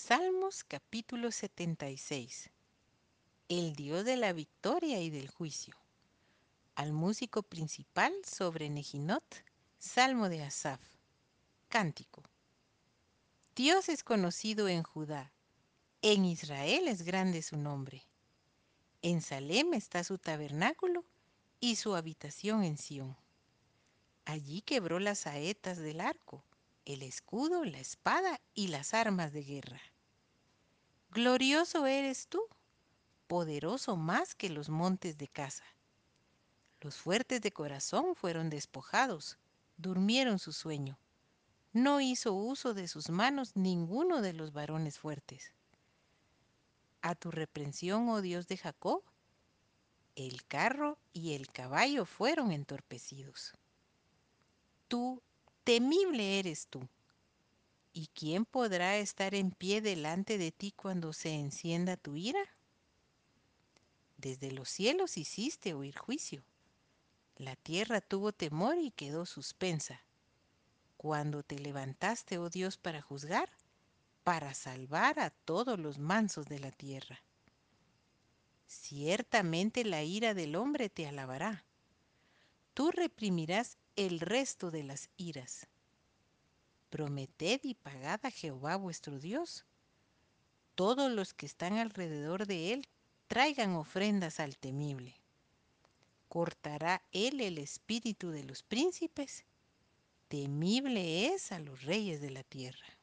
Salmos capítulo 76. El Dios de la victoria y del juicio. Al músico principal sobre Nejinot, Salmo de Asaf. Cántico. Dios es conocido en Judá, en Israel es grande su nombre. En Salem está su tabernáculo y su habitación en Sión. Allí quebró las saetas del arco, el escudo, la espada y las armas de guerra. Glorioso eres tú, poderoso más que los montes de casa. Los fuertes de corazón fueron despojados, durmieron su sueño. No hizo uso de sus manos ninguno de los varones fuertes. A tu reprensión, oh Dios de Jacob, el carro y el caballo fueron entorpecidos. Tú, temible eres tú. ¿Y quién podrá estar en pie delante de ti cuando se encienda tu ira? Desde los cielos hiciste oír juicio. La tierra tuvo temor y quedó suspensa. Cuando te levantaste, oh Dios, para juzgar, para salvar a todos los mansos de la tierra. Ciertamente la ira del hombre te alabará. Tú reprimirás el resto de las iras. Prometed y pagad a Jehová vuestro Dios. Todos los que están alrededor de él traigan ofrendas al temible. Cortará él el espíritu de los príncipes. Temible es a los reyes de la tierra.